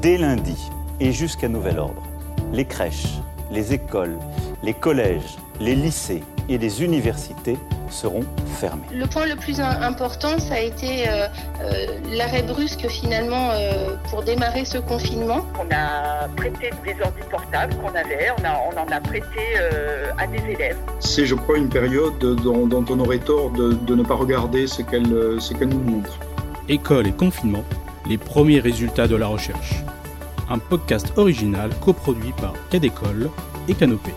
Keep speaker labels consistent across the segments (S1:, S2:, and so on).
S1: Dès lundi et jusqu'à nouvel ordre, les crèches, les écoles, les collèges, les lycées et les universités seront fermés.
S2: Le point le plus important, ça a été euh, euh, l'arrêt brusque finalement euh, pour démarrer ce confinement.
S3: On a prêté des ordi portables qu'on avait, on, en a prêté à des élèves.
S4: C'est, je crois, une période dont, on aurait tort de, ne pas regarder ce qu'elle, ce qu'elle nous montre.
S5: École et confinement, les premiers résultats de la recherche. Un podcast original coproduit par Cadécole et Canopée.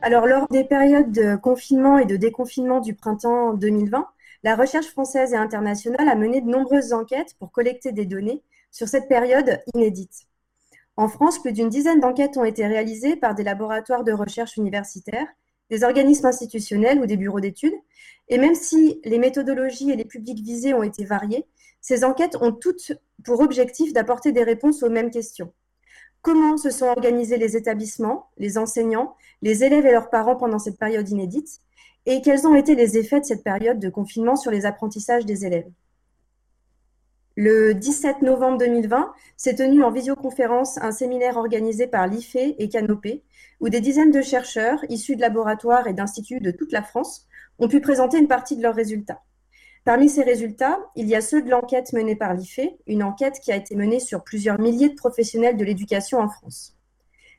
S6: Alors, lors des périodes de confinement et de déconfinement du printemps 2020, la recherche française et internationale a mené de nombreuses enquêtes pour collecter des données sur cette période inédite. En France, plus d'une dizaine d'enquêtes ont été réalisées par des laboratoires de recherche universitaires, des organismes institutionnels ou des bureaux d'études. Et même si les méthodologies et les publics visés ont été variés, ces enquêtes ont toutes pour objectif d'apporter des réponses aux mêmes questions comment se sont organisés les établissements, les enseignants, les élèves et leurs parents pendant cette période inédite, et quels ont été les effets de cette période de confinement sur les apprentissages des élèves? Le 17 novembre 2020 s'est tenu en visioconférence un séminaire organisé par l'IFE et Canopé, où des dizaines de chercheurs issus de laboratoires et d'instituts de toute la France ont pu présenter une partie de leurs résultats. Parmi ces résultats, il y a ceux de l'enquête menée par l'IFE, une enquête qui a été menée sur plusieurs milliers de professionnels de l'éducation en France.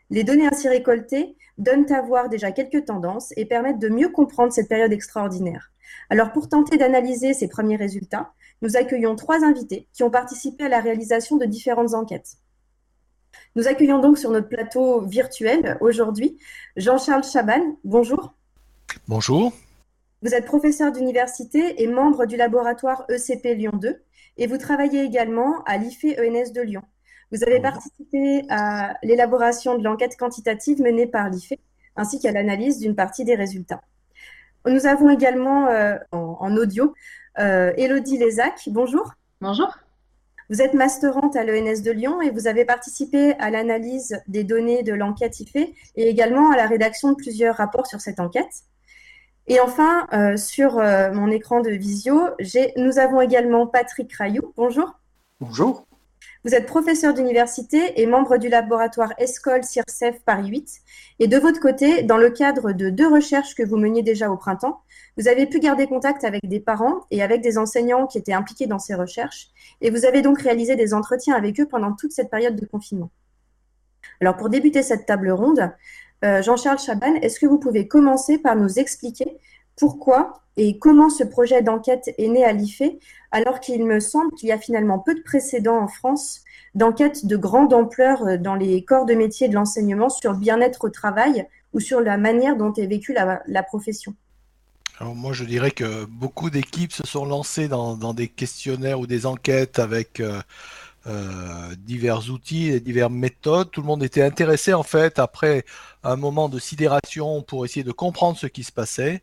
S6: Les données ainsi récoltées donnent à voir déjà quelques tendances et permettent de mieux comprendre cette période extraordinaire. Alors pour tenter d'analyser ces premiers résultats, nous accueillons trois invités qui ont participé à la réalisation de différentes enquêtes. Nous accueillons donc sur notre plateau virtuel aujourd'hui Jean-Charles Chaban. Bonjour.
S7: Bonjour.
S6: Vous êtes professeur d'université et membre du laboratoire ECP Lyon 2 et vous travaillez également à l'IFE ENS de Lyon. Vous avez participé à l'élaboration de l'enquête quantitative menée par l'IFE ainsi qu'à l'analyse d'une partie des résultats. Nous avons également euh, en, audio euh, Elodie Lézac. Bonjour.
S8: Bonjour.
S6: Vous êtes masterante à l'ENS de Lyon et vous avez participé à l'analyse des données de l'enquête IFE et également à la rédaction de plusieurs rapports sur cette enquête. Et enfin, euh, sur euh, mon écran de visio, nous avons également Patrick Rayou. Bonjour.
S4: Bonjour.
S6: Vous êtes professeur d'université et membre du laboratoire ESCOL CIRCEF Paris 8. Et de votre côté, dans le cadre de deux recherches que vous meniez déjà au printemps, vous avez pu garder contact avec des parents et avec des enseignants qui étaient impliqués dans ces recherches. Et vous avez donc réalisé des entretiens avec eux pendant toute cette période de confinement. Alors pour débuter cette table ronde, Jean-Charles Chaban, est-ce que vous pouvez commencer par nous expliquer pourquoi et comment ce projet d'enquête est né à l'IFE, alors qu'il me semble qu'il y a finalement peu de précédents en France d'enquêtes de grande ampleur euh, dans les corps de métier de l'enseignement sur le bien-être au travail ou sur la manière dont est vécue la, profession?
S7: Alors moi, je dirais que beaucoup d'équipes se sont lancées dans, des questionnaires ou des enquêtes avec euh, euh, divers outils et diverses méthodes. Tout le monde était intéressé en fait après un moment de sidération pour essayer de comprendre ce qui se passait.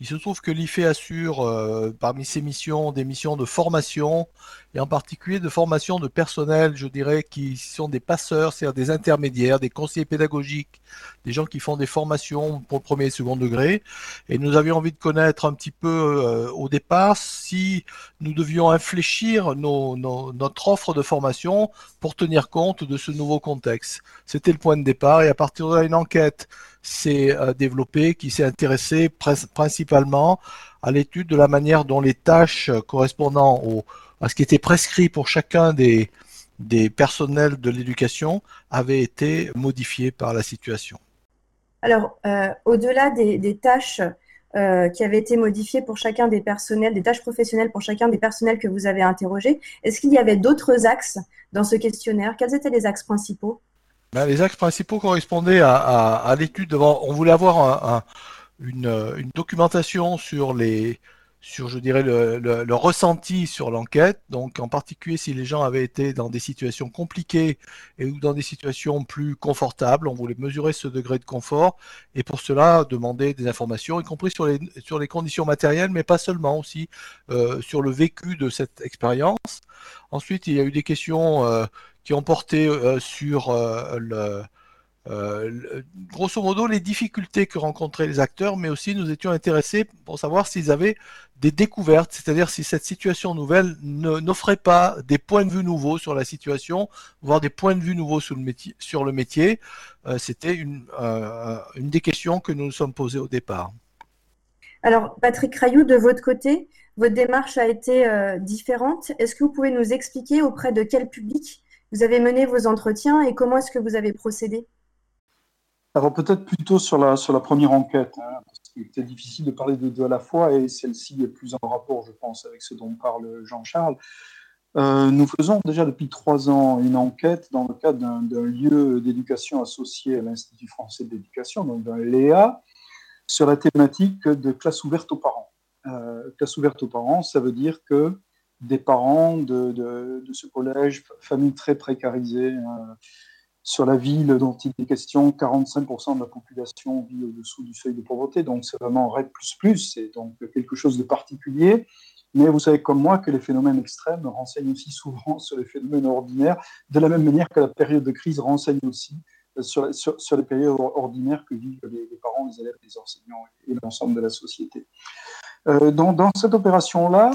S7: Il se trouve que l'IFE assure euh, parmi ses missions des missions de formation et en particulier de formation de personnel, je dirais, qui sont des passeurs, c'est-à-dire des intermédiaires, des conseillers pédagogiques, des gens qui font des formations pour premier et second degré. Et nous avions envie de connaître un petit peu euh, au départ si nous devions infléchir nos, notre offre de formation pour tenir compte de ce nouveau contexte. C'était le point de départ et à partir de là, une enquête s'est euh, développé, qui s'est intéressé principalement à l'étude de la manière dont les tâches correspondant à ce qui était prescrit pour chacun des, des personnels de l'éducation avaient été modifiées par la situation.
S6: Alors, euh, au-delà des, tâches euh, qui avaient été modifiées pour chacun des personnels, des tâches professionnelles pour chacun des personnels que vous avez interrogés, est-ce qu'il y avait d'autres axes dans ce questionnaire? Quels étaient les axes principaux?
S7: Ben, les axes principaux correspondaient à, l'étude. On voulait avoir une, documentation sur les, sur, je dirais, le, ressenti sur l'enquête. Donc, en particulier, si les gens avaient été dans des situations compliquées et ou dans des situations plus confortables, on voulait mesurer ce degré de confort et pour cela demander des informations, y compris sur les, sur les conditions matérielles, mais pas seulement aussi euh, sur le vécu de cette expérience. Ensuite, il y a eu des questions euh, qui ont porté euh, sur euh, grosso modo, les difficultés que rencontraient les acteurs, mais aussi nous étions intéressés pour savoir s'ils avaient des découvertes, c'est-à-dire si cette situation nouvelle n'offrait pas des points de vue nouveaux sur la situation, voire des points de vue nouveaux sur le métier. Sur le métier. C'était une, une des questions que nous nous sommes posées au départ.
S6: Alors, Patrick Rayou, de votre côté, votre démarche a été euh, différente. Est-ce que vous pouvez nous expliquer auprès de quel public vous avez mené vos entretiens et comment est-ce que vous avez procédé?
S4: Alors peut-être plutôt sur la, sur la première enquête, hein, parce qu'il était difficile de parler de deux à la fois et celle-ci est plus en rapport, je pense, avec ce dont parle Jean-Charles. Euh, nous faisons déjà depuis trois ans une enquête dans le cadre d'un lieu d'éducation associé à l'Institut français d'éducation, donc d'un LEA, sur la thématique de classe ouverte aux parents. Euh, classe ouverte aux parents, ça veut dire que des parents de, de, ce collège, famille très précarisée, euh, sur la ville dont il est question, 45% de la population vit au-dessous du seuil de pauvreté, donc c'est vraiment RED++, c'est donc quelque chose de particulier. Mais vous savez comme moi que les phénomènes extrêmes renseignent aussi souvent sur les phénomènes ordinaires, de la même manière que la période de crise renseigne aussi sur, sur, les périodes ordinaires que vivent les, parents, les élèves, les enseignants et l'ensemble de la société. Euh, dans, dans, cette opération-là,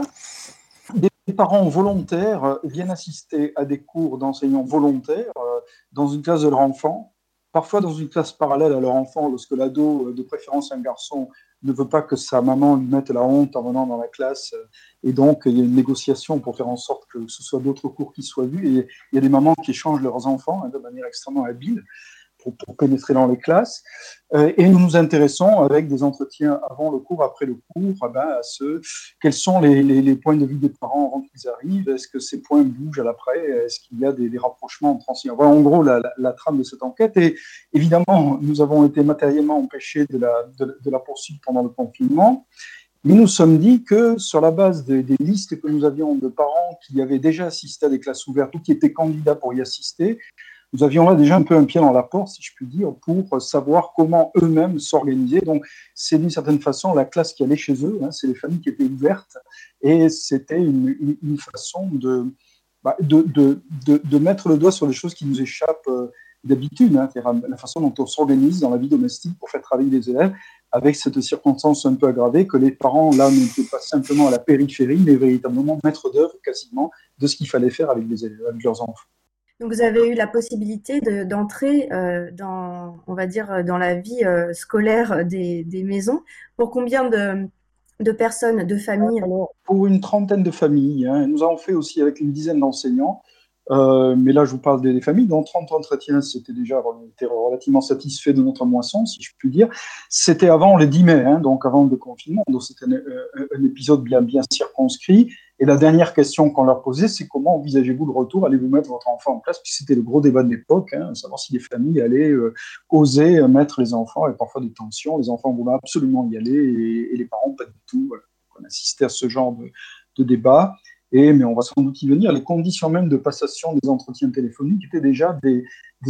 S4: des parents volontaires viennent assister à des cours d'enseignants volontaires euh, dans une classe de leur enfant, parfois dans une classe parallèle à leur enfant, lorsque l'ado, de préférence un garçon, ne veut pas que sa maman lui mette la honte en venant dans la classe. Et donc, il y a une négociation pour faire en sorte que ce soit d'autres cours qui soient vus. Et il y a des mamans qui échangent leurs enfants hein, de manière extrêmement habile pour, pénétrer dans les classes. Euh, et nous nous intéressons avec des entretiens avant le cours, après le cours, eh ben, à ce quels sont les, points de vue des parents avant qu'ils arrivent? Est-ce que ces points bougent à l'après? Est-ce qu'il y a des, rapprochements entre anciens Voilà en gros la, trame de cette enquête. Et évidemment, nous avons été matériellement empêchés de la, de, la poursuite pendant le confinement. Mais nous sommes dit que sur la base des, listes que nous avions de parents qui avaient déjà assisté à des classes ouvertes ou qui étaient candidats pour y assister, nous avions là déjà un peu un pied dans la porte, si je puis dire, pour savoir comment eux-mêmes s'organiser. Donc, c'est d'une certaine façon la classe qui allait chez eux, hein, c'est les familles qui étaient ouvertes, et c'était une, façon bah, de, mettre le doigt sur les choses qui nous échappent euh, d'habitude, hein, la façon dont on s'organise dans la vie domestique pour faire travailler les élèves, avec cette circonstance un peu aggravée que les parents, là, n'étaient pas simplement à la périphérie, mais véritablement maîtres d'œuvre quasiment de ce qu'il fallait faire avec les élèves, avec leurs enfants.
S6: Donc, vous avez eu la possibilité d'entrer euh, dans, on va dire, dans la vie euh, scolaire des, maisons. Pour combien de, personnes, de familles
S4: Pour une trentaine de familles. Hein. Nous avons fait aussi avec une dizaine d'enseignants. Euh, mais là, je vous parle des, familles. Dans 30 entretiens, c'était déjà relativement satisfait de notre moisson, si je puis dire. C'était avant le 10 mai, hein, donc avant le confinement. Donc, c'était un, un, épisode bien, bien circonscrit. Et la dernière question qu'on leur posait, c'est comment envisagez-vous le retour? Allez-vous mettre votre enfant en classe Puis c'était le gros débat de l'époque, hein, savoir si les familles allaient euh, oser mettre les enfants, et parfois des tensions. Les enfants voulaient absolument y aller, et, les parents pas du tout. On assistait à ce genre de, débat. Et, mais on va sans doute y venir, les conditions même de passation des entretiens téléphoniques étaient déjà des,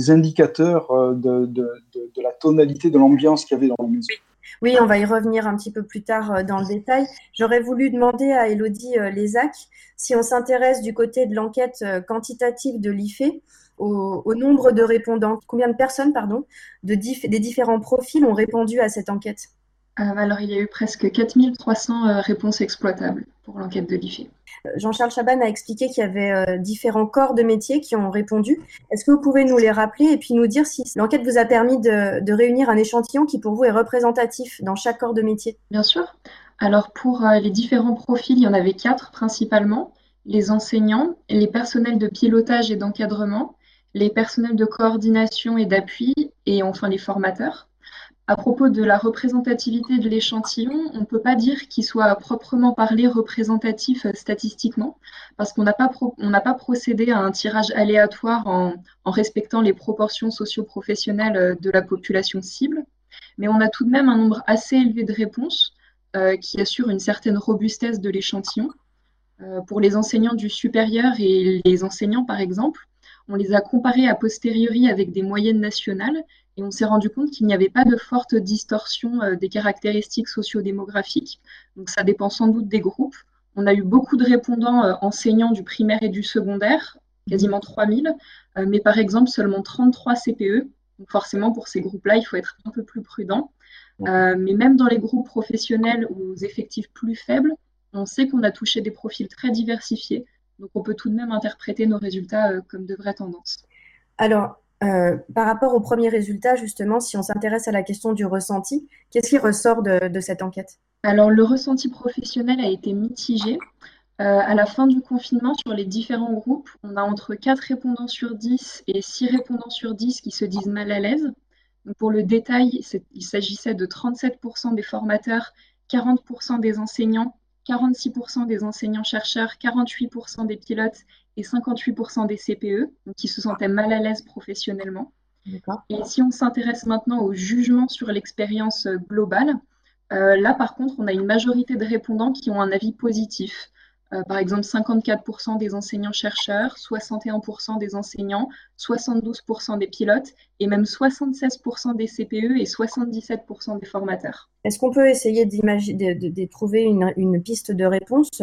S4: indicateurs euh, de, de, la tonalité de l'ambiance qu'il y avait dans la maison.
S6: Oui, on va y revenir un petit peu plus tard euh, dans le détail. J'aurais voulu demander à Elodie euh, Lézac si on s'intéresse du côté de l'enquête euh, quantitative de l'IFE au, nombre de répondants, combien de personnes, pardon, de des différents profils ont répondu à cette enquête?
S8: Alors, il y a eu presque 4300 réponses exploitables pour l'enquête de l'IFE.
S6: Jean-Charles Chaban a expliqué qu'il y avait euh, différents corps de métiers qui ont répondu. Est-ce que vous pouvez nous les rappeler et puis nous dire si l'enquête vous a permis de, réunir un échantillon qui pour vous est représentatif dans chaque corps de métier?
S8: Bien sûr. Alors pour euh, les différents profils, il y en avait quatre principalement. Les enseignants, les personnels de pilotage et d'encadrement, les personnels de coordination et d'appui et enfin les formateurs. À propos de la représentativité de l'échantillon, on ne peut pas dire qu'il soit proprement parlé représentatif euh, statistiquement, parce qu'on n'a pas, pas, procédé à un tirage aléatoire en, respectant les proportions socio-professionnelles euh, de la population cible, mais on a tout de même un nombre assez élevé de réponses euh, qui assure une certaine robustesse de l'échantillon. pour les enseignants du supérieur et les enseignants, par exemple, on les a comparés a posteriori avec des moyennes nationales et on s'est rendu compte qu'il n'y avait pas de forte distorsion euh, des caractéristiques sociodémographiques. Donc ça dépend sans doute des groupes. On a eu beaucoup de répondants euh, enseignants du primaire et du secondaire, quasiment 3000, euh, mais par exemple seulement 33 CPE, Donc forcément, pour ces groupes-là, il faut être un peu plus prudent. mais même dans les groupes professionnels aux effectifs plus faibles, on sait qu'on a touché des profils très diversifiés. Donc on peut tout de même interpréter nos résultats comme de vraies tendances.
S6: Alors, euh, par rapport aux premiers résultats, justement, si on s'intéresse à la question du ressenti, qu'est-ce qui ressort de, cette enquête?
S8: Alors, le ressenti professionnel a été mitigé. Euh, à la fin du confinement, sur les différents groupes, on a entre 4 répondants sur 10 et 6 répondants sur 10 qui se disent mal à l'aise. pour le détail, il s'agissait de 37% des formateurs, 40% des enseignants, 46% des enseignants-chercheurs, 48% des pilotes et 58% des CPE, qui se sentaient mal à l'aise professionnellement. Et si on s'intéresse maintenant au jugement sur l'expérience globale, euh, là par contre, on a une majorité de répondants qui ont un avis positif. Euh, par exemple, 54% des enseignants-chercheurs, 61% des enseignants, 72% des pilotes et même 76% des CPE et 77% des formateurs.
S6: Est-ce qu'on peut essayer de, de, trouver une, piste de réponse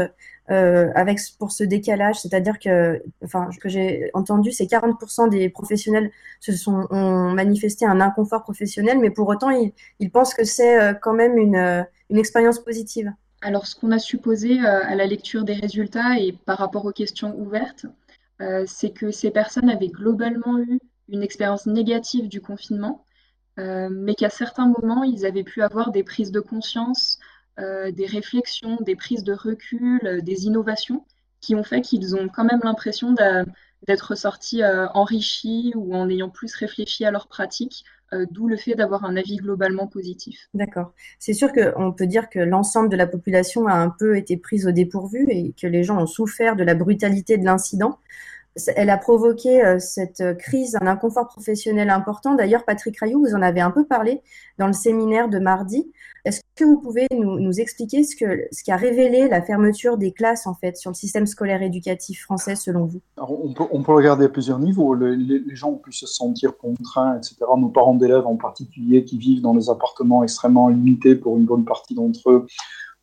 S6: euh, avec pour ce décalage? C'est-à-dire que, enfin, ce que j'ai entendu, c'est 40% des professionnels se sont ont manifesté un inconfort professionnel, mais pour autant, ils, pensent que c'est euh, quand même une, une expérience positive.
S8: Alors, ce qu'on a supposé euh, à la lecture des résultats et par rapport aux questions ouvertes, euh, c'est que ces personnes avaient globalement eu une expérience négative du confinement, euh, mais qu'à certains moments, ils avaient pu avoir des prises de conscience, des réflexions, des prises de recul, des innovations qui ont fait qu'ils ont quand même l'impression d'être sortis enrichis ou en ayant plus réfléchi à leur pratique euh, d'où le fait d'avoir un avis globalement positif.
S6: D'accord. C'est sûr qu'on peut dire que l'ensemble de la population a un peu été prise au dépourvu et que les gens ont souffert de la brutalité de l'incident elle a provoqué euh, cette crise, un inconfort professionnel important. D'ailleurs, Patrick Rayou, vous en avez un peu parlé dans le séminaire de mardi. Est-ce que vous pouvez nous, expliquer ce, que, qui a révélé la fermeture des classes en fait sur le système scolaire éducatif français selon vous?
S4: On, peut, regarder à plusieurs niveaux. les, gens ont pu se sentir contraints, etc. Nos parents d'élèves en particulier qui vivent dans des appartements extrêmement limités pour une bonne partie d'entre eux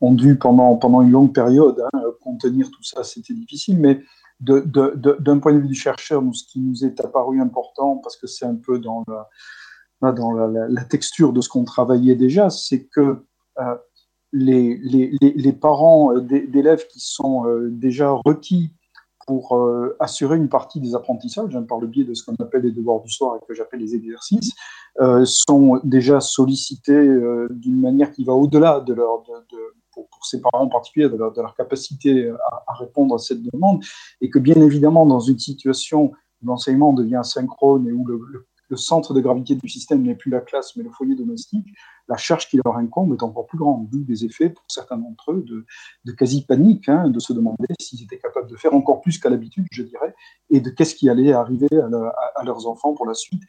S4: ont dû pendant, pendant une longue période hein, contenir tout ça. C'était difficile, mais d'un point de vue du chercheur, ce qui nous est apparu important, parce que c'est un peu dans, la, dans la, texture de ce qu'on travaillait déjà, c'est que euh, les, les, les, parents euh, d'élèves qui sont euh, déjà requis pour assurer une partie des apprentissages, hein, par le biais de ce qu'on appelle les devoirs du soir et que j'appelle les exercices, sont déjà sollicités d'une manière qui va au-delà de leur, de, pour, ses parents en particulier, de leur, capacité à, répondre à cette demande, et que bien évidemment, dans une situation où l'enseignement devient synchrone et où le, centre de gravité du système n'est plus la classe, mais le foyer domestique, la charge qui leur incombe est encore plus grande, d'où des effets pour certains d'entre eux de, quasi-panique, hein, de se demander s'ils étaient capables de faire encore plus qu'à l'habitude, je dirais, et de qu'est-ce qui allait arriver à, leurs enfants pour la suite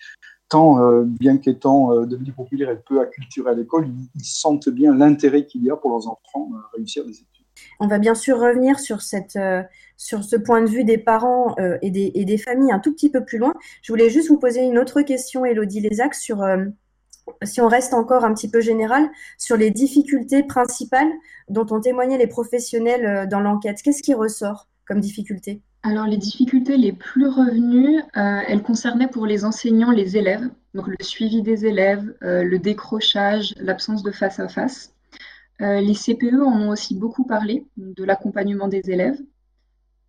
S4: tant, euh, bien qu'étant euh, devenu populaire et peu acculturé à l'école, ils, sentent bien l'intérêt qu'il y a pour leurs enfants à réussir des études.
S6: On va bien sûr revenir sur, cette, euh, ce point de vue des parents et, des, et, des, familles un tout petit peu plus loin. Je voulais juste vous poser une autre question, Elodie Lézac, sur, si on reste encore un petit peu général, sur les difficultés principales dont ont témoigné les professionnels dans l'enquête. Qu'est-ce qui ressort comme difficulté?
S8: Alors les difficultés les plus revenues, euh, elles concernaient pour les enseignants les élèves, donc le suivi des élèves, euh, le décrochage, l'absence de face à face. Euh, les CPE en ont aussi beaucoup parlé, de l'accompagnement des élèves.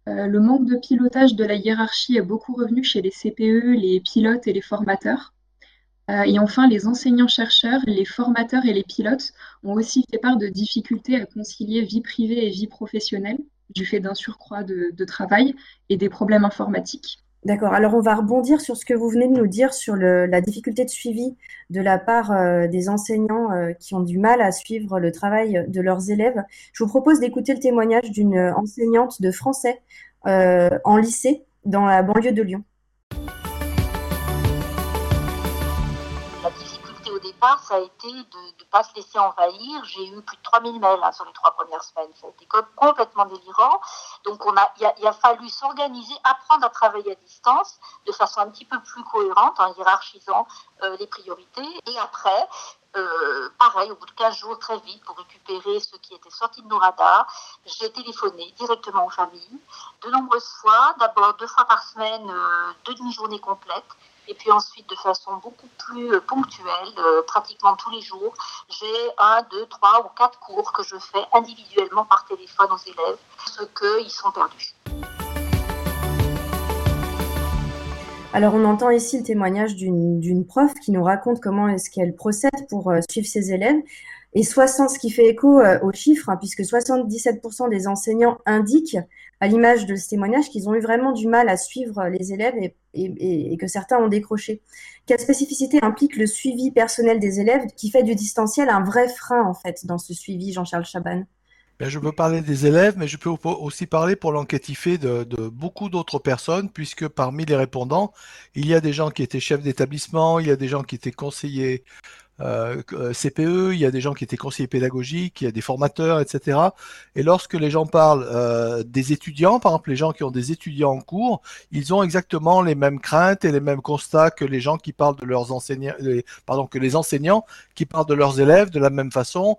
S8: le manque de pilotage de la hiérarchie est beaucoup revenu chez les CPE, les pilotes et les formateurs. et enfin, les enseignants-chercheurs, les formateurs et les pilotes ont aussi fait part de difficultés à concilier vie privée et vie professionnelle du fait d'un surcroît de, travail et des problèmes informatiques.
S6: D'accord. Alors, on va rebondir sur ce que vous venez de nous dire sur la difficulté de suivi de la part euh, des enseignants euh, qui ont du mal à suivre le travail de leurs élèves. Je vous propose d'écouter le témoignage d'une enseignante de français euh, en lycée dans la banlieue de Lyon.
S9: Ça a été de ne pas se laisser envahir. J'ai eu plus de 3000 mails hein, sur les trois premières semaines. Ça a été complètement délirant. Donc, on a, il, a, fallu s'organiser, apprendre à travailler à distance de façon un petit peu plus cohérente en hiérarchisant euh, les priorités. Et après, euh, pareil, au bout de 15 jours, très vite, pour récupérer ce qui était sorti de nos radars, j'ai téléphoné directement aux familles, de nombreuses fois, d'abord deux fois par semaine, euh, deux demi-journées complètes, Et puis ensuite, de façon beaucoup plus ponctuelle, pratiquement tous les jours, j'ai un, deux, trois ou quatre cours que je fais individuellement par téléphone aux élèves, parce qu'ils sont perdus.
S6: Alors, on entend ici le témoignage d'une prof qui nous raconte comment est-ce qu'elle procède pour euh, suivre ses élèves. Et 60, ce qui fait écho euh, aux chiffres, hein, puisque 77% des enseignants indiquent, à l'image de ce témoignage, qu'ils ont eu vraiment du mal à suivre les élèves et, que certains ont décroché. Quelle spécificité implique le suivi personnel des élèves qui fait du distanciel un vrai frein, en fait, dans ce suivi, Jean-Charles Chaban
S7: ben, je peux parler des élèves, mais je peux aussi parler pour de, de beaucoup d'autres personnes, puisque parmi les répondants, il y a des gens qui étaient chefs d'établissement, il y a des gens qui étaient conseillers euh, euh CPE, il y a des gens qui étaient conseillers pédagogiques, il y a des formateurs, etc. Et lorsque les gens parlent euh, des étudiants, par exemple les gens qui ont des étudiants en cours, ils ont exactement les mêmes craintes et les mêmes constats que les gens qui parlent de leurs enseignants, pardon, que les enseignants qui parlent de leurs élèves de la même façon.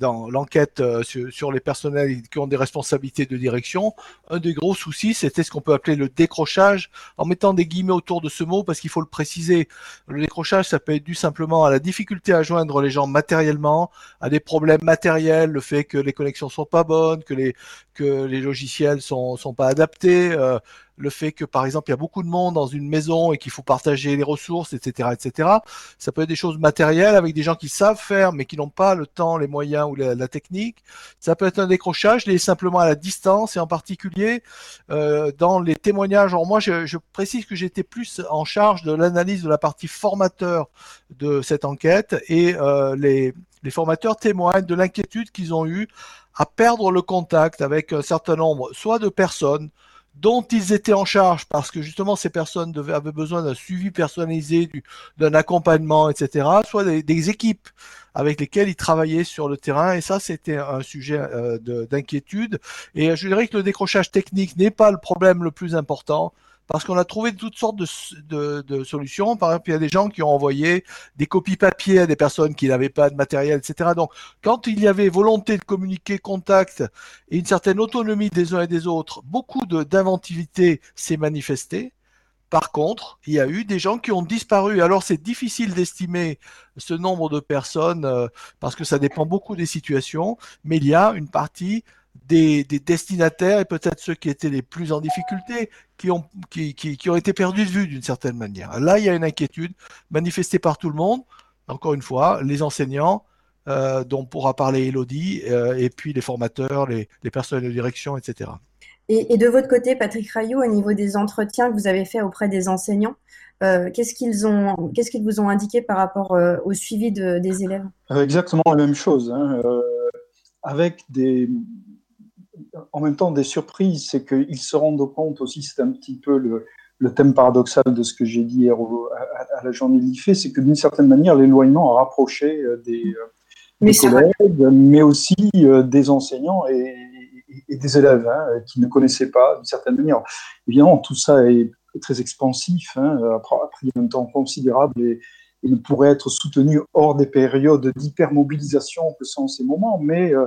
S7: Dans l'enquête sur, sur, les personnels qui ont des responsabilités de direction, un des gros soucis, c'était ce qu'on peut appeler le décrochage, en mettant des guillemets autour de ce mot parce qu'il faut le préciser. Le décrochage, ça peut être dû simplement à la difficulté à joindre les gens matériellement, à des problèmes matériels, le fait que les connexions sont pas bonnes, que les que les logiciels sont sont pas adaptés, euh, le fait que par exemple il y a beaucoup de monde dans une maison et qu'il faut partager les ressources, etc., etc. Ça peut être des choses matérielles avec des gens qui savent faire mais qui n'ont pas le temps, les moyens ou la, technique. Ça peut être un décrochage lié simplement à la distance et en particulier euh, dans les témoignages. Alors moi je, je précise que j'étais plus en charge de l'analyse de la partie formateur de cette enquête et euh, les, les formateurs témoignent de l'inquiétude qu'ils ont eue à perdre le contact avec un certain nombre soit de personnes, dont ils étaient en charge parce que justement ces personnes avaient besoin d'un suivi personnalisé, d'un accompagnement, etc., soit des, équipes avec lesquelles ils travaillaient sur le terrain. Et ça, c'était un sujet euh, d'inquiétude. Et je dirais que le décrochage technique n'est pas le problème le plus important parce qu'on a trouvé toutes sortes de, solutions. Par exemple, il y a des gens qui ont envoyé des copies papier à des personnes qui n'avaient pas de matériel, etc. Donc, quand il y avait volonté de communiquer, contact et une certaine autonomie des uns et des autres, beaucoup d'inventivité s'est manifestée. Par contre, il y a eu des gens qui ont disparu. Alors c'est difficile d'estimer ce nombre de personnes euh, parce que ça dépend beaucoup des situations, mais il y a une partie des, destinataires et peut-être ceux qui étaient les plus en difficulté, qui ont, qui, qui, ont été perdus de vue d'une certaine manière. Là, il y a une inquiétude manifestée par tout le monde. Encore une fois, les enseignants, euh, dont pourra parler Elodie, euh, et puis les formateurs, les, les personnes de direction, etc.
S6: Et, de votre côté, Patrick Rayou, au niveau des entretiens que vous avez faits auprès des enseignants, euh, qu'est-ce qu'ils ont, qu'est-ce qu'ils vous ont indiqué par rapport au suivi des élèves?
S4: Exactement la même chose, hein. avec des, en même temps des surprises, c'est qu'ils se rendent compte aussi, c'est un petit peu le, thème paradoxal de ce que j'ai dit hier à, la journée de l'IFE, c'est que d'une certaine manière, l'éloignement a rapproché euh, des, euh, collègues, mais aussi euh, des enseignants et, des élèves hein, qui ne connaissaient pas d'une certaine manière. Évidemment, tout ça est très expansif, hein, après, après un temps considérable et, il pourrait être soutenu hors des périodes d'hypermobilisation que sont ces moments, mais euh,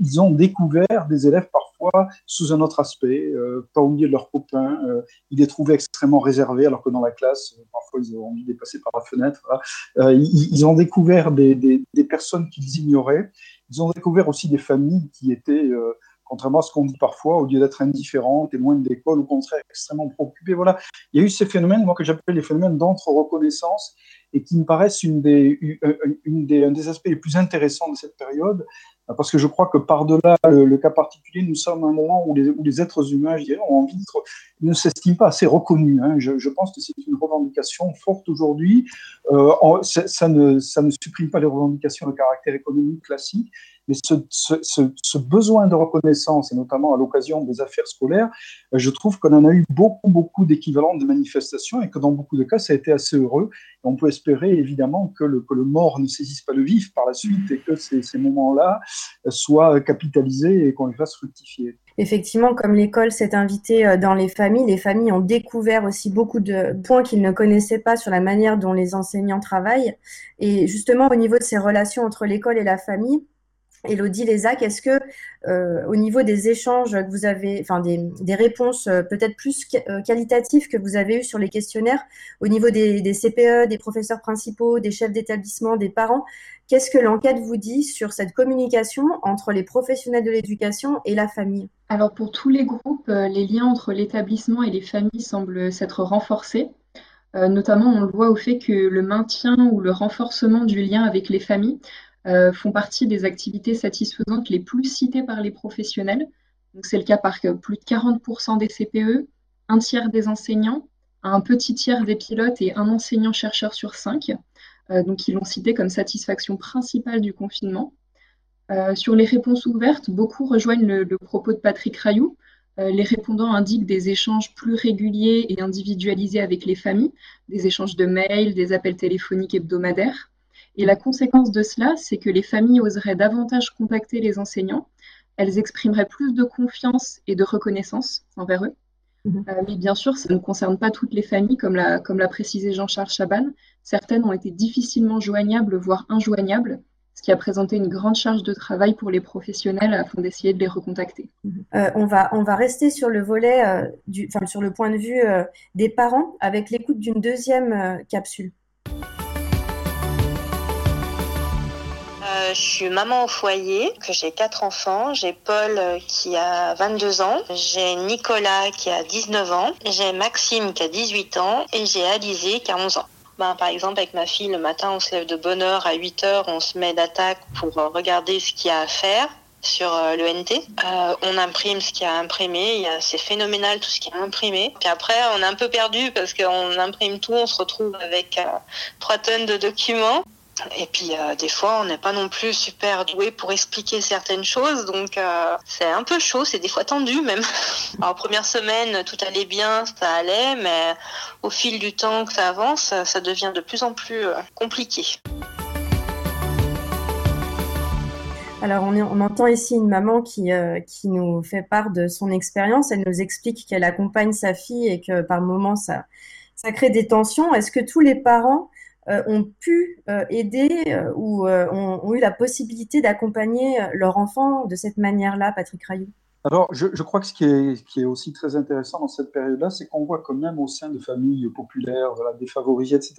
S4: ils ont découvert des élèves parfois sous un autre aspect, euh, pas au milieu de leurs copains. Euh, ils les trouvaient extrêmement réservés, alors que dans la classe, parfois ils ont envie de passer par la fenêtre. Ils, ont découvert des, personnes qu'ils ignoraient. Ils ont découvert aussi des familles qui étaient contrairement à ce qu'on dit parfois, au lieu d'être indifférent, témoin de l'école, au contraire extrêmement préoccupé. Voilà, il y a eu ces phénomènes, moi que j'appelle les phénomènes d'entre-reconnaissance, et qui me paraissent une des, une des, un des aspects les plus intéressants de cette période, parce que je crois que par-delà le, cas particulier, nous sommes à un moment où les, êtres humains, je dirais, ont envie d'être, ne s'estiment pas assez reconnus. Hein. Je, je, pense que c'est une revendication forte aujourd'hui. Euh, ça, ne, ça ne supprime pas les revendications de caractère économique classique, mais ce, besoin de reconnaissance, et notamment à l'occasion des affaires scolaires, euh, je trouve qu'on en a eu beaucoup, beaucoup d'équivalents de manifestations et que dans beaucoup de cas, ça a été assez heureux. On peut espérer évidemment que le, mort ne saisisse pas le vif par la suite et que ces, moments-là soient capitalisés et qu'on les fasse fructifier.
S6: Effectivement, comme l'école s'est invitée euh, dans les familles, les familles ont découvert aussi beaucoup de points qu'ils ne connaissaient pas sur la manière dont les enseignants travaillent. Et justement, au niveau de ces relations entre l'école et la famille, Elodie Lézac, est-ce que euh, au niveau des échanges que vous avez, enfin des, réponses euh, peut-être plus euh, qualitatives que vous avez eues sur les questionnaires, au niveau des, CPE, des professeurs principaux, des chefs d'établissement, des parents, qu'est-ce que l'enquête vous dit sur cette communication entre les professionnels de l'éducation et la famille?
S8: Alors pour tous les groupes, les liens entre l'établissement et les familles semblent s'être renforcés. notamment, on le voit au fait que le maintien ou le renforcement du lien avec les familles euh, font partie des activités satisfaisantes les plus citées par les professionnels. C'est le cas par plus de 40% des CPE, un tiers des enseignants, un petit tiers des pilotes et un enseignant-chercheur sur cinq. Euh, donc, ils l'ont cité comme satisfaction principale du confinement. Euh, sur les réponses ouvertes, beaucoup rejoignent le, propos de Patrick Rayou. les répondants indiquent des échanges plus réguliers et individualisés avec les familles, des échanges de mails, des appels téléphoniques hebdomadaires. Et la conséquence de cela, c'est que les familles oseraient davantage contacter les enseignants, elles exprimeraient plus de confiance et de reconnaissance envers eux. Mhm. Euh, mais bien sûr, ça ne concerne pas toutes les familles, comme l'a, comme l'a précisé Jean-Charles Chaban. Certaines ont été difficilement joignables, voire injoignables, ce qui a présenté une grande charge de travail pour les professionnels afin d'essayer de les recontacter.
S6: Mhm. Euh, on, va, on va rester sur le volet, euh, du, sur le point de vue des parents avec l'écoute d'une deuxième capsule.
S10: Je suis maman au foyer, que j'ai quatre enfants. J'ai Paul euh, qui a 22 ans, j'ai Nicolas qui a 19 ans, j'ai Maxime qui a 18 ans et j'ai Alizé qui a 11 ans. Ben, par exemple, avec ma fille, le matin, on se lève de bonne heure à 8 heures, on se met d'attaque pour euh, regarder ce qu'il y a à faire sur euh, le NT. on imprime ce qu'il y a imprimé. C'est phénoménal tout ce qui est imprimé. Puis après, on est un peu perdu parce qu'on imprime tout, on se retrouve avec trois tonnes de documents. Et puis euh, des fois, on n'est pas non plus super doué pour expliquer certaines choses, donc euh, c'est un peu chaud, c'est des fois tendu même. Alors première semaine, tout allait bien, ça allait, mais au fil du temps que ça avance, ça devient de plus en plus euh, compliqué.
S6: Alors, on, entend ici une maman qui, qui nous fait part de son expérience. Elle nous explique qu'elle accompagne sa fille et que par moments, ça, ça crée des tensions. Est-ce que tous les parents ont pu euh, aider euh, ou ont, eu la possibilité d'accompagner leur enfant de cette manière-là, Patrick Rayou
S4: alors, je, crois que ce qui, est, aussi très intéressant dans cette période-là, c'est qu'on voit quand même au sein de familles populaires, défavorisées, etc.,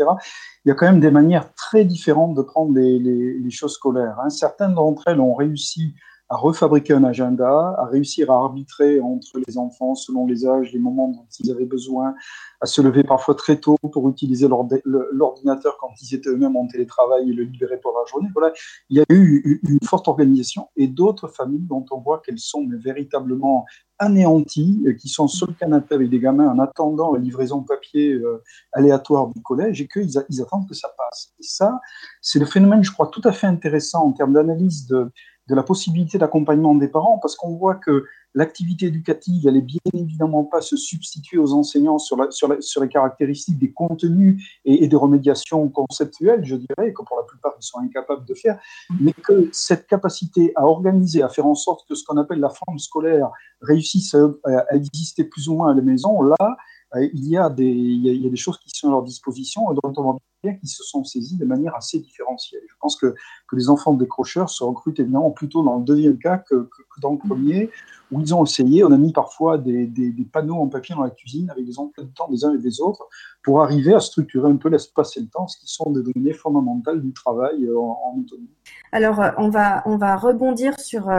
S4: il y a quand même des manières très différentes de prendre les, les, choses scolaires. Hein. Certaines d'entre elles ont réussi à refabriquer un agenda, à réussir à arbitrer entre les enfants selon les âges, les moments dont ils avaient besoin, à se lever parfois très tôt pour utiliser l'ordinateur quand ils étaient eux-mêmes en télétravail et le libérer pour la journée. Voilà, il y a eu une forte organisation et d'autres familles dont on voit qu'elles sont véritablement anéanties, qui sont sur le canapé avec des gamins en attendant la livraison papier euh, aléatoire du collège et qu'ils ils attendent que ça passe. Et ça, c'est le phénomène, je crois, tout à fait intéressant en termes d'analyse de de la possibilité d'accompagnement des parents, parce qu'on voit que l'activité éducative, elle est bien évidemment pas se substituer aux enseignants sur, sur, les caractéristiques des contenus et, des remédiations conceptuelles, je dirais, que pour la plupart ils sont incapables de faire, mais que cette capacité à organiser, à faire en sorte que ce qu'on appelle la forme scolaire réussisse à, à exister plus ou moins à la maison, là, il y, a des, il, y a, des choses qui sont à leur disposition et dont on bien qu'ils se sont saisis de manière assez différenciée. Je pense que, les enfants décrocheurs se recrutent évidemment plutôt dans le deuxième cas que, dans le premier, où ils ont essayé, on a mis parfois des, panneaux en papier dans la cuisine avec des emplois de temps des uns et des autres pour arriver à structurer un peu l'espace et le temps, ce qui sont des données fondamentales du travail euh, en, autonomie.
S6: Alors, euh, va, on va rebondir sur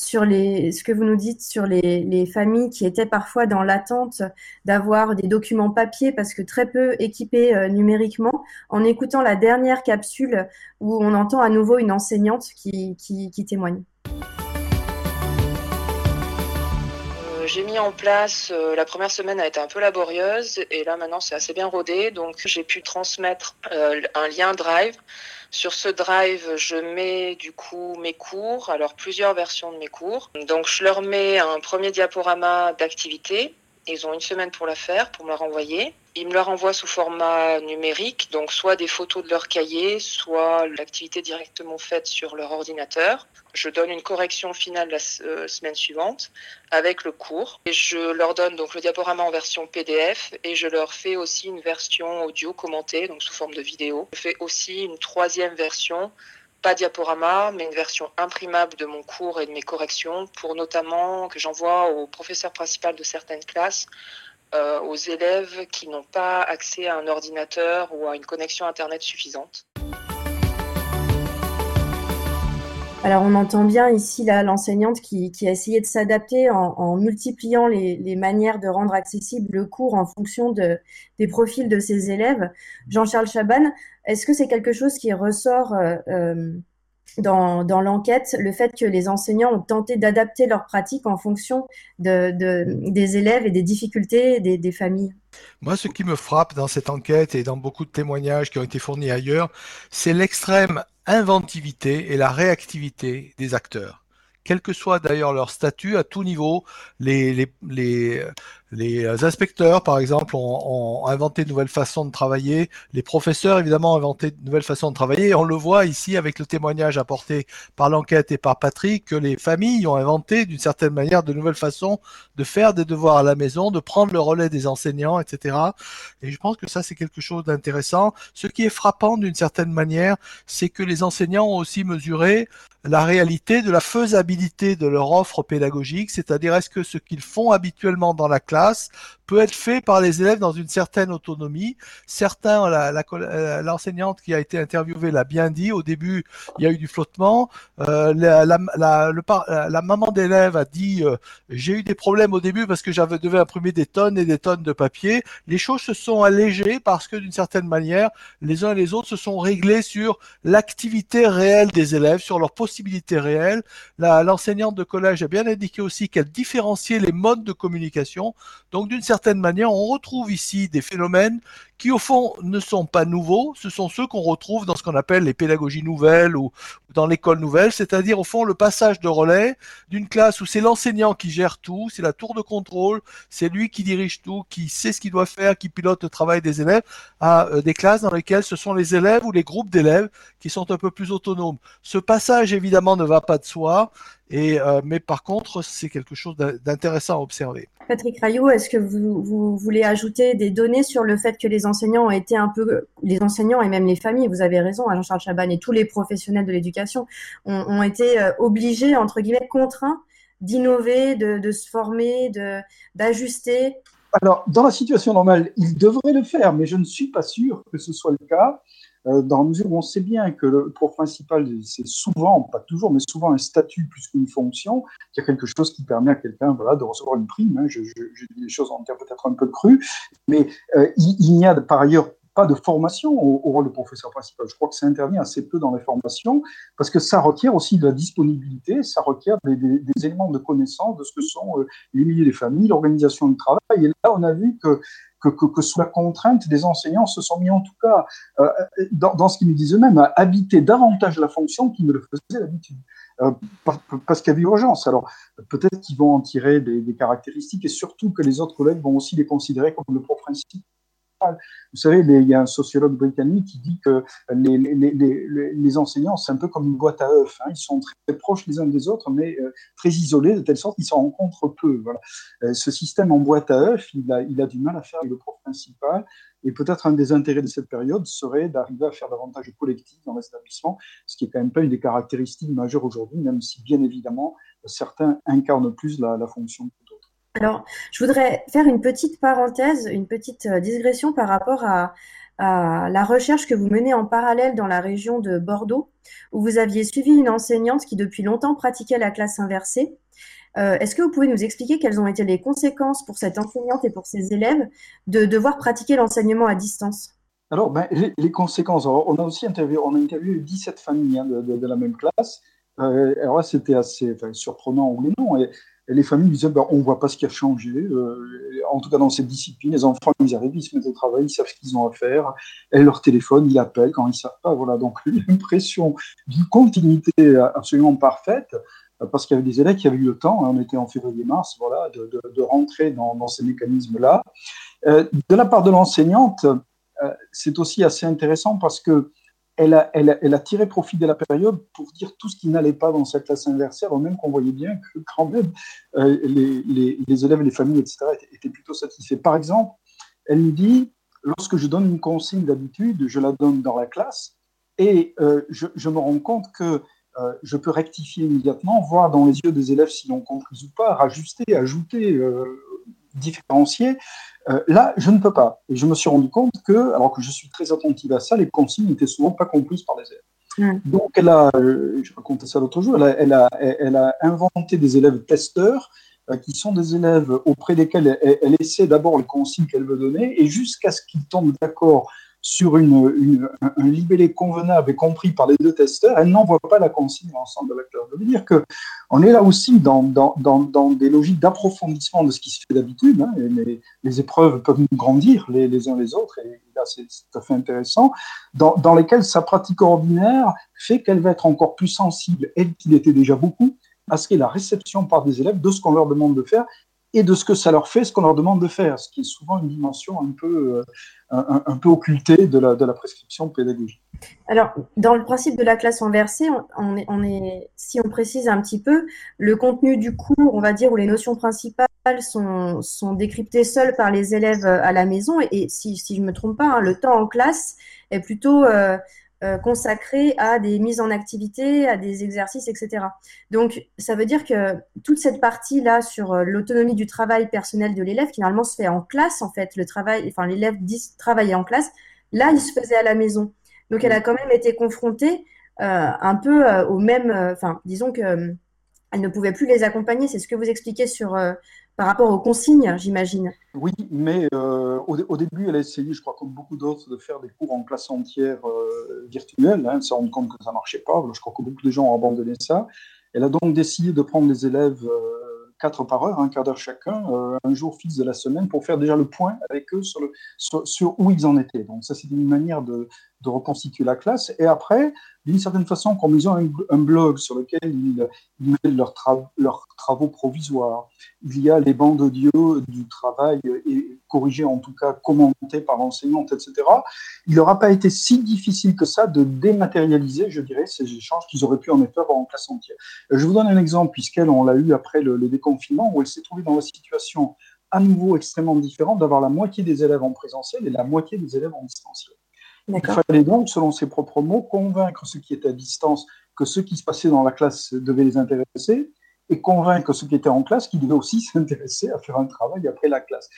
S6: sur les, ce que vous nous dites sur les, familles qui étaient parfois dans l'attente d'avoir des documents papier parce que très peu équipés euh, numériquement, en écoutant la dernière capsule où on entend à nouveau une enseignante qui, témoigne.
S11: J'ai mis en place, euh, la première semaine a été un peu laborieuse et là maintenant c'est assez bien rodé, donc j'ai pu transmettre un lien Drive sur ce drive, je mets du coup mes cours, alors plusieurs versions de mes cours. Donc je leur mets un premier diaporama d'activité. Ils ont une semaine pour la faire, pour me la renvoyer. Ils me la renvoient sous format numérique, donc soit des photos de leur cahier, soit l'activité directement faite sur leur ordinateur. Je donne une correction finale la euh, semaine suivante avec le cours. Et je leur donne donc le diaporama en version PDF et je leur fais aussi une version audio commentée, donc sous forme de vidéo. Je fais aussi une troisième version pas diaporama, mais une version imprimable de mon cours et de mes corrections pour notamment que j'envoie au professeur principal de certaines classes, euh, aux élèves qui n'ont pas accès à un ordinateur ou à une connexion Internet suffisante.
S6: Alors on entend bien ici l'enseignante qui, a essayé de s'adapter en, multipliant les, manières de rendre accessible le cours en fonction des profils de ses élèves. Jean-Charles Chaban, est-ce que c'est quelque chose qui ressort euh, euh, dans, l'enquête, le fait que les enseignants ont tenté d'adapter leurs pratiques en fonction des élèves et des difficultés des familles?
S7: Moi, ce qui me frappe dans cette enquête et dans beaucoup de témoignages qui ont été fournis ailleurs, c'est l'extrême inventivité et la réactivité des acteurs. Quel que soit d'ailleurs leur statut, à tout niveau, les, les inspecteurs, par exemple, ont, inventé de nouvelles façons de travailler. Les professeurs, évidemment, ont inventé de nouvelles façons de travailler. On le voit ici avec le témoignage apporté par l'enquête et par Patrick, que les familles ont inventé d'une certaine manière de nouvelles façons de faire des devoirs à la maison, de prendre le relais des enseignants, etc. Et je pense que ça, c'est quelque chose d'intéressant. Ce qui est frappant d'une certaine manière, c'est que les enseignants ont aussi mesuré la réalité de la faisabilité de leur offre pédagogique, c'est-à-dire est-ce que ce qu'ils font habituellement dans la classe us peut être fait par les élèves dans une certaine autonomie. Certains, euh, l'enseignante qui a été interviewée l'a bien dit. Au début, il y a eu du flottement. Euh, la, maman d'élève a dit euh, j'ai eu des problèmes au début parce que j'avais devais imprimer des tonnes et des tonnes de papier. Les choses se sont allégées parce que d'une certaine manière, les uns et les autres se sont réglés sur l'activité réelle des élèves, sur leurs possibilités réelles. L'enseignante de collège a bien indiqué aussi qu'elle différenciait les modes de communication. Donc d'une certaine manière, on retrouve ici des phénomènes qui au fond ne sont pas nouveaux, ce sont ceux qu'on retrouve dans ce qu'on appelle les pédagogies nouvelles ou dans l'école nouvelle, c'est-à-dire au fond le passage de relais d'une classe où c'est l'enseignant qui gère tout, c'est la tour de contrôle, c'est lui qui dirige tout, qui sait ce qu'il doit faire, qui pilote le travail des élèves, à euh, des classes dans lesquelles ce sont les élèves ou les groupes d'élèves qui sont un peu plus autonomes. Ce passage évidemment ne va pas de soi, et, euh, mais par contre, c'est quelque chose d'intéressant à observer.
S6: Patrick Rayou, est-ce que vous, vous, voulez ajouter des données sur le fait que les enseignants ont été un peu, les enseignants et même les familles, vous avez raison, hein, Jean-Charles Chaban, et tous les professionnels de l'éducation ont, été euh, obligés, entre guillemets, contraints d'innover, de, se former, d'ajuster?
S4: Alors, dans la situation normale, ils devraient le faire, mais je ne suis pas sûr que ce soit le cas. Euh, dans la mesure où on sait bien que le prof principal, c'est souvent, pas toujours, mais souvent un statut plus qu'une fonction, a quelque chose qui permet à quelqu'un voilà, de recevoir une prime. Hein. Je, dis les choses en termes peut-être un peu crus, mais euh, il, n'y a par ailleurs pas de formation au, rôle de professeur principal. Je crois que ça intervient assez peu dans les formations parce que ça requiert aussi de la disponibilité, ça requiert des, éléments de connaissance de ce que sont euh, les milieux des familles, l'organisation du travail. Et là, on a vu que que, sous la contrainte, des enseignants se sont mis en tout cas, euh, dans, ce qu'ils nous disent eux-mêmes, à habiter davantage la fonction qu'ils ne le faisaient d'habitude. Euh, parce qu'il y avait urgence. Alors, peut-être qu'ils vont en tirer des, des, caractéristiques et surtout que les autres collègues vont aussi les considérer comme le prof vous savez, il y a un sociologue britannique qui dit que les, enseignants, c'est un peu comme une boîte à œufs. Hein. Ils sont très proches les uns des autres, mais euh, très isolés, de telle sorte qu'ils se rencontrent peu. Voilà. Euh, ce système en boîte à œufs, il a, du mal à faire avec le prof principal. Et peut-être un des intérêts de cette période serait d'arriver à faire davantage de collectif dans l'établissement, ce qui est quand même pas une des caractéristiques majeures aujourd'hui, même si bien évidemment certains incarnent plus la, la fonction d'autres.
S6: Alors, je voudrais faire une petite parenthèse, une petite euh, digression par rapport à, la recherche que vous menez en parallèle dans la région de Bordeaux, où vous aviez suivi une enseignante qui depuis longtemps pratiquait la classe inversée. Euh, est-ce que vous pouvez nous expliquer quelles ont été les conséquences pour cette enseignante et pour ses élèves de devoir pratiquer l'enseignement à distance?
S4: Alors, ben, les, conséquences, on a aussi interviewé, on a interviewé 17 familles hein, de, la même classe. Euh, alors là, c'était assez surprenant ou non. Et, les familles disaient ben, on ne voit pas ce qui a changé. Euh, en tout cas, dans cette discipline, les enfants, ils arrivent, ils se mettent au travail, ils savent ce qu'ils ont à faire. Et leur téléphone, ils appellent quand ils ne savent pas. Voilà. Donc, l'impression d'une continuité absolument parfaite, parce qu'il y avait des élèves qui avaient eu le temps, hein, on était en février-mars, voilà, de, rentrer dans, ces mécanismes-là. Euh, de la part de l'enseignante, euh, c'est aussi assez intéressant parce que elle a, tiré profit de la période pour dire tout ce qui n'allait pas dans sa classe inversée, alors même qu'on voyait bien que quand même euh, les, élèves, les familles, etc., étaient, plutôt satisfaits. Par exemple, elle nous dit, lorsque je donne une consigne d'habitude, je la donne dans la classe, Et je, me rends compte que je peux rectifier immédiatement, voir dans les yeux des élèves s'ils ont compris ou pas, rajuster, ajouter, différencier. là, je ne peux pas. Et je me suis rendu compte que, alors que je suis très attentive à ça, les consignes n'étaient souvent pas comprises par les élèves. Donc, elle a, euh, je racontais ça l'autre jour, elle a, elle, a, inventé des élèves testeurs euh, qui sont des élèves auprès desquels elle, essaie d'abord le consigne qu'elle veut donner et jusqu'à ce qu'ils tombent d'accord sur une, un libellé convenable et compris par les deux testeurs, elle n'envoie pas la consigne à l'ensemble de la classe. Ça veut dire qu'on est là aussi dans, des logiques d'approfondissement de ce qui se fait d'habitude. Hein, les, épreuves peuvent nous grandir les, uns les autres, et là c'est tout à fait intéressant, dans, lesquelles sa pratique ordinaire fait qu'elle va être encore plus sensible, elle qu'il était déjà beaucoup, à ce qu'est la réception par des élèves de ce qu'on leur demande de faire et de ce que ça leur fait, ce qu'on leur demande de faire, ce qui est souvent une dimension un peu, euh, un, peu occultée de la, de la, prescription pédagogique.
S6: Alors, dans le principe de la classe inversée, on, est, si on précise un petit peu, le contenu du cours, on va dire, où les notions principales sont, sont décryptées seules par les élèves à la maison, et, si, si je ne me trompe pas, hein, le temps en classe est plutôt euh, euh, consacré à des mises en activité, à des exercices, etc. Donc, ça veut dire que toute cette partie-là sur euh, l'autonomie du travail personnel de l'élève, finalement, se fait en classe, en fait. Le travail, enfin, l'élève dit travailler en classe. Là, il se faisait à la maison. Donc, elle a quand même été confrontée euh, un peu au même, enfin, disons que elle ne pouvait plus les accompagner. C'est ce que vous expliquez sur par rapport aux consignes, j'imagine.
S4: Oui, mais euh, au, début, elle a essayé, je crois, comme beaucoup d'autres, de faire des cours en classe entière euh, virtuelle. Hein, elle s'est compte que ça ne marchait pas. Je crois que beaucoup de gens ont abandonné ça. Elle a donc décidé de prendre les élèves euh, quatre par heure, un quart d'heure chacun, un jour fixe de la semaine, pour faire déjà le point avec eux sur, le, sur, où ils en étaient. Donc ça, c'est une manière de, de reconstituer la classe. Et après, d'une certaine façon, comme ils ont un, blog sur lequel ils, mettent leurs, leurs, travaux provisoires, il y a les bandes audio du travail et corrigées, en tout cas commentées par l'enseignante, etc. Il n'aura pas été si difficile que ça de dématérialiser, je dirais, ces échanges qu'ils auraient pu en effet avoir en classe entière. Je vous donne un exemple, puisqu'elle, on l'a eu après le, le déconfinement, où elle s'est trouvée dans la situation à nouveau extrêmement différente d'avoir la moitié des élèves en présentiel et la moitié des élèves en distanciel. Il fallait donc, selon ses propres mots, convaincre ceux qui étaient à distance que ce qui se passait dans la classe devait les intéresser et convaincre ceux qui étaient en classe qu'ils devaient aussi s'intéresser à faire un travail après la classe.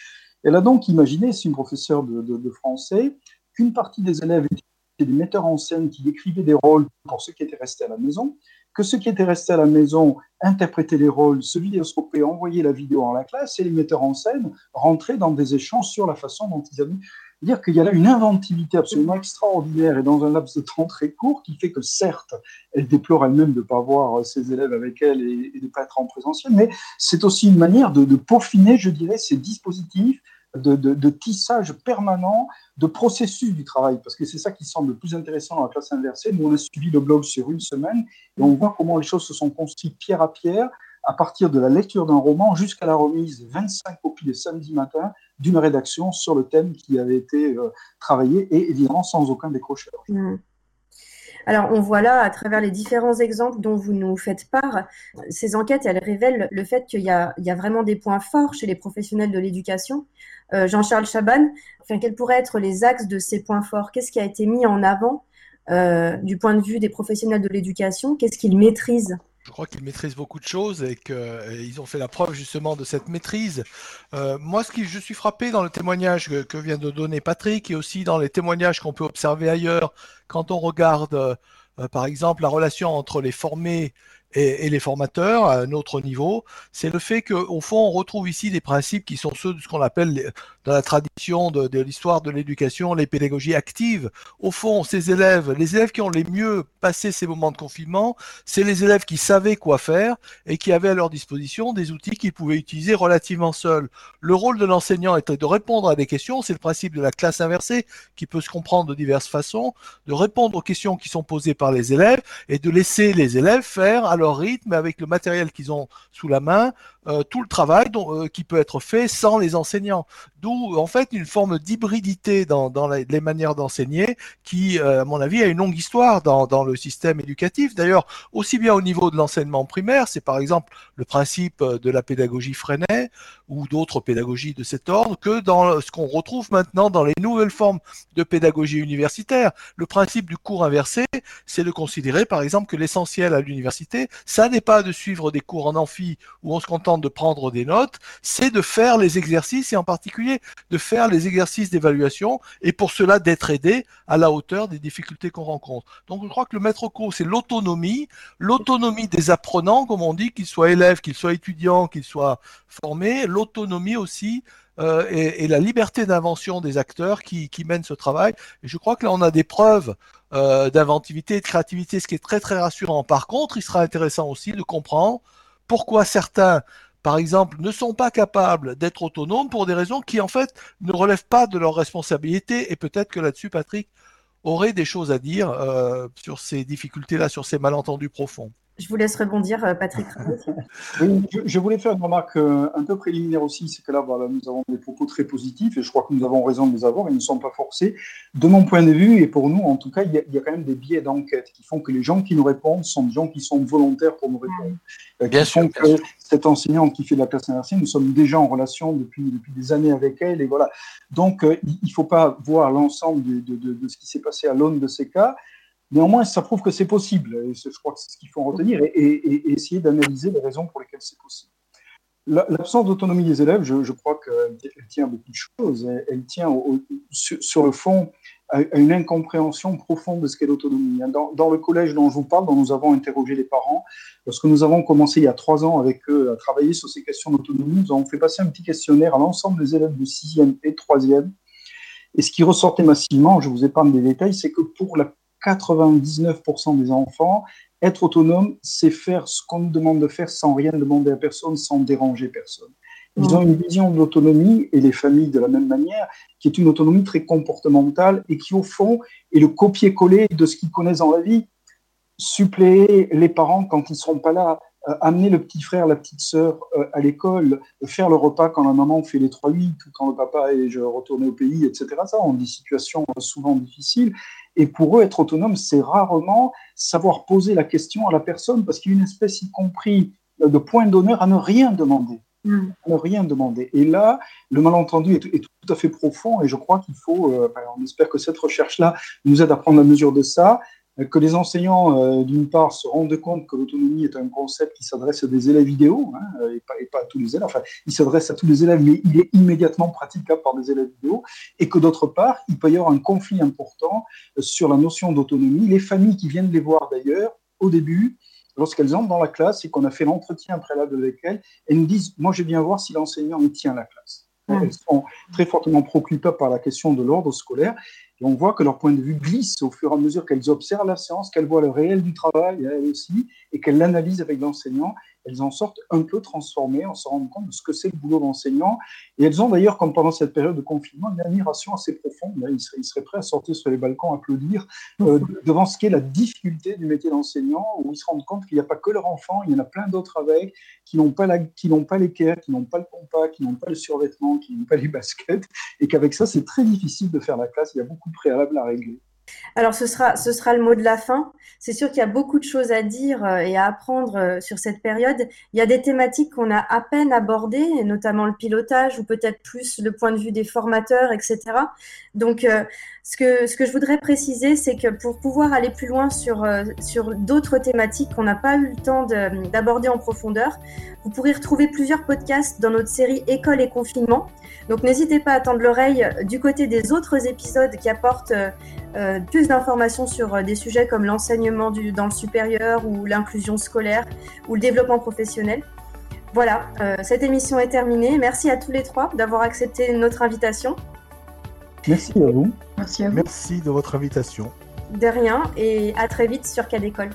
S4: Elle a donc imaginé, c'est une professeure de, français, qu'une partie des élèves étaient des metteurs en scène qui écrivaient des rôles pour ceux qui étaient restés à la maison, que ceux qui étaient restés à la maison interprétaient les rôles, se vidéoscopaient, envoyaient la vidéo en la classe, et les metteurs en scène rentraient dans des échanges sur la façon dont ils avaient dire qu'il y a là une inventivité absolument extraordinaire et dans un laps de temps très court qui fait que certes, elle déplore elle-même de ne pas voir ses élèves avec elle et, de ne pas être en présentiel, mais c'est aussi une manière de, peaufiner, je dirais, ces dispositifs de, tissage permanent de processus du travail, parce que c'est ça qui semble le plus intéressant dans la classe inversée. Nous, on a suivi le blog sur une semaine et on voit comment les choses se sont construites pierre à pierre à partir de la lecture d'un roman jusqu'à la remise 25 copies le samedi matin d'une rédaction sur le thème qui avait été euh, travaillé et évidemment sans aucun décrocheur.
S6: Mmh. Alors, on voit là, à travers les différents exemples dont vous nous faites part, ces enquêtes, elles révèlent le fait qu'il y, a vraiment des points forts chez les professionnels de l'éducation. Euh, Jean-Charles Chaban, quels pourraient être les axes de ces points forts? Qu'est-ce qui a été mis en avant euh, du point de vue des professionnels de l'éducation? Qu'est-ce qu'ils maîtrisent?
S7: Je crois qu'ils maîtrisent beaucoup de choses et qu'ils ont fait la preuve justement de cette maîtrise. Euh, moi, ce qui je suis frappé dans le témoignage que, vient de donner Patrick et aussi dans les témoignages qu'on peut observer ailleurs, quand on regarde euh, par exemple la relation entre les formés et, les formateurs à un autre niveau, c'est le fait qu'au fond, on retrouve ici des principes qui sont ceux de ce qu'on appelle dans la tradition de, de l'histoire de l'éducation, les pédagogies actives. Au fond, ces élèves, les élèves qui ont les mieux passé ces moments de confinement, c'est les élèves qui savaient quoi faire et qui avaient à leur disposition des outils qu'ils pouvaient utiliser relativement seuls. Le rôle de l'enseignant était de répondre à des questions, c'est le principe de la classe inversée qui peut se comprendre de diverses façons, de répondre aux questions qui sont posées par les élèves et de laisser les élèves faire à leur rythme avec le matériel qu'ils ont sous la main euh, tout le travail dont, qui peut être fait sans les enseignants. D'où en fait une forme d'hybridité dans, les manières d'enseigner qui, à mon avis, a une longue histoire dans, dans le système éducatif. D'ailleurs, aussi bien au niveau de l'enseignement primaire, c'est par exemple le principe de la pédagogie Freinet ou d'autres pédagogies de cet ordre, que dans ce qu'on retrouve maintenant dans les nouvelles formes de pédagogie universitaire. Le principe du cours inversé, c'est de considérer par exemple que l'essentiel à l'université, ça n'est pas de suivre des cours en amphi où on se contente de prendre des notes, c'est de faire les exercices et en particulier de faire les exercices d'évaluation et pour cela d'être aidé à la hauteur des difficultés qu'on rencontre. Donc je crois que le maître cours, c'est l'autonomie, l'autonomie des apprenants, comme on dit, qu'ils soient élèves, qu'ils soient étudiants, qu'ils soient formés, l'autonomie aussi euh, et, la liberté d'invention des acteurs qui, mènent ce travail. Et je crois que là, on a des preuves euh, d'inventivité et de créativité, ce qui est très très rassurant. Par contre, il sera intéressant aussi de comprendre pourquoi certains, par exemple, ne sont pas capables d'être autonomes pour des raisons qui, en fait, ne relèvent pas de leur responsabilité. Et peut-être que là-dessus, Patrick aurait des choses à dire euh, sur ces difficultés-là, sur ces malentendus profonds.
S6: Je vous laisse rebondir, euh, Patrick.
S4: oui, je, voulais faire une remarque euh, un peu préliminaire aussi, c'est que là, voilà, nous avons des propos très positifs et je crois que nous avons raison de les avoir, ils ne sont pas forcés. De mon point de vue, et pour nous, en tout cas, il y a, quand même des biais d'enquête qui font que les gens qui nous répondent sont des gens qui sont volontaires pour nous répondre. Euh, bien qui sûr, font que cette enseignante qui fait de la classe inversée, nous sommes déjà en relation depuis, depuis des années avec elle. Et voilà. Donc, il ne faut pas voir l'ensemble de, de, de ce qui s'est passé à l'aune de ces cas. Néanmoins, ça prouve que c'est possible, je crois que c'est ce qu'il faut retenir, et, essayer d'analyser les raisons pour lesquelles c'est possible. L'absence d'autonomie des élèves, je, crois qu'elle tient à beaucoup de choses. Elle, tient sur, le fond à, une incompréhension profonde de ce qu'est l'autonomie. Dans, le collège dont je vous parle, dont nous avons interrogé les parents, lorsque nous avons commencé il y a trois ans avec eux à travailler sur ces questions d'autonomie, nous avons fait passer un petit questionnaire à l'ensemble des élèves de sixième et troisième. Et ce qui ressortait massivement, je vous épargne des détails, c'est que pour la 99% des enfants, être autonome, c'est faire ce qu'on nous demande de faire sans rien demander à personne, sans déranger personne. Ils ont une vision de l'autonomie, et les familles de la même manière, qui est une autonomie très comportementale et qui, au fond, est le copier-coller de ce qu'ils connaissent dans la vie. Suppléer les parents quand ils ne seront pas là, euh, amener le petit frère, la petite sœur euh, à l'école, faire le repas quand la maman fait les 3-8 ou quand le papa est retourné au pays, etc. Ça, on des situations souvent difficiles. Et pour eux, être autonome, c'est rarement savoir poser la question à la personne parce qu'il y a une espèce, y compris de point d'honneur, à ne rien demander. Mm. À ne rien demander. Et là, le malentendu est, tout à fait profond et je crois qu'il faut, euh, on espère que cette recherche-là nous aide à prendre la mesure de ça que les enseignants, euh, d'une part, se rendent compte que l'autonomie est un concept qui s'adresse à des élèves idéaux, hein, et, pas, et, pas, à tous les élèves, enfin, il s'adresse à tous les élèves, mais il est immédiatement praticable par des élèves idéaux, et que d'autre part, il peut y avoir un conflit important euh, sur la notion d'autonomie. Les familles qui viennent les voir d'ailleurs, au début, lorsqu'elles entrent dans la classe et qu'on a fait l'entretien préalable avec elles, elles nous disent, moi je viens voir si l'enseignant me tient la classe. Elles sont très fortement préoccupées par la question de l'ordre scolaire on voit que leur point de vue glisse au fur et à mesure qu'elles observent la séance, qu'elles voient le réel du travail, elles aussi, et qu'elles l'analysent avec l'enseignant. Elles en sortent un peu transformées, on se rend compte de ce que c'est le boulot d'enseignant. Et elles ont d'ailleurs, comme pendant cette période de confinement, une admiration assez profonde. Ils seraient, prêts à sortir sur les balcons, applaudir euh, devant ce qu'est la difficulté du métier d'enseignant, où ils se rendent compte qu'il n'y a pas que leur enfant, il y en a plein d'autres avec, qui n'ont pas l'équerre, qui n'ont pas le compas, qui n'ont pas le survêtement, qui n'ont pas les baskets, et qu'avec ça, c'est très difficile de faire la classe. Il y a beaucoup de préalables à régler.
S6: Alors, ce sera, ce sera le mot de la fin. C'est sûr qu'il y a beaucoup de choses à dire euh, et à apprendre euh, sur cette période. Il y a des thématiques qu'on a à peine abordées, notamment le pilotage ou peut-être plus le point de vue des formateurs, etc. Donc, euh, ce, que, je voudrais préciser, c'est que pour pouvoir aller plus loin sur, sur d'autres thématiques qu'on n'a pas eu le temps d'aborder en profondeur, vous pourrez retrouver plusieurs podcasts dans notre série École et confinement. Donc, n'hésitez pas à tendre l'oreille du côté des autres épisodes qui apportent euh, plus d'informations sur euh, des sujets comme l'enseignement dans le supérieur ou l'inclusion scolaire ou le développement professionnel. Voilà, euh, cette émission est terminée. Merci à tous les trois d'avoir accepté notre invitation.
S4: Merci à vous.
S6: Merci à vous.
S7: Merci de votre invitation.
S6: De rien et à très vite sur Cadécole.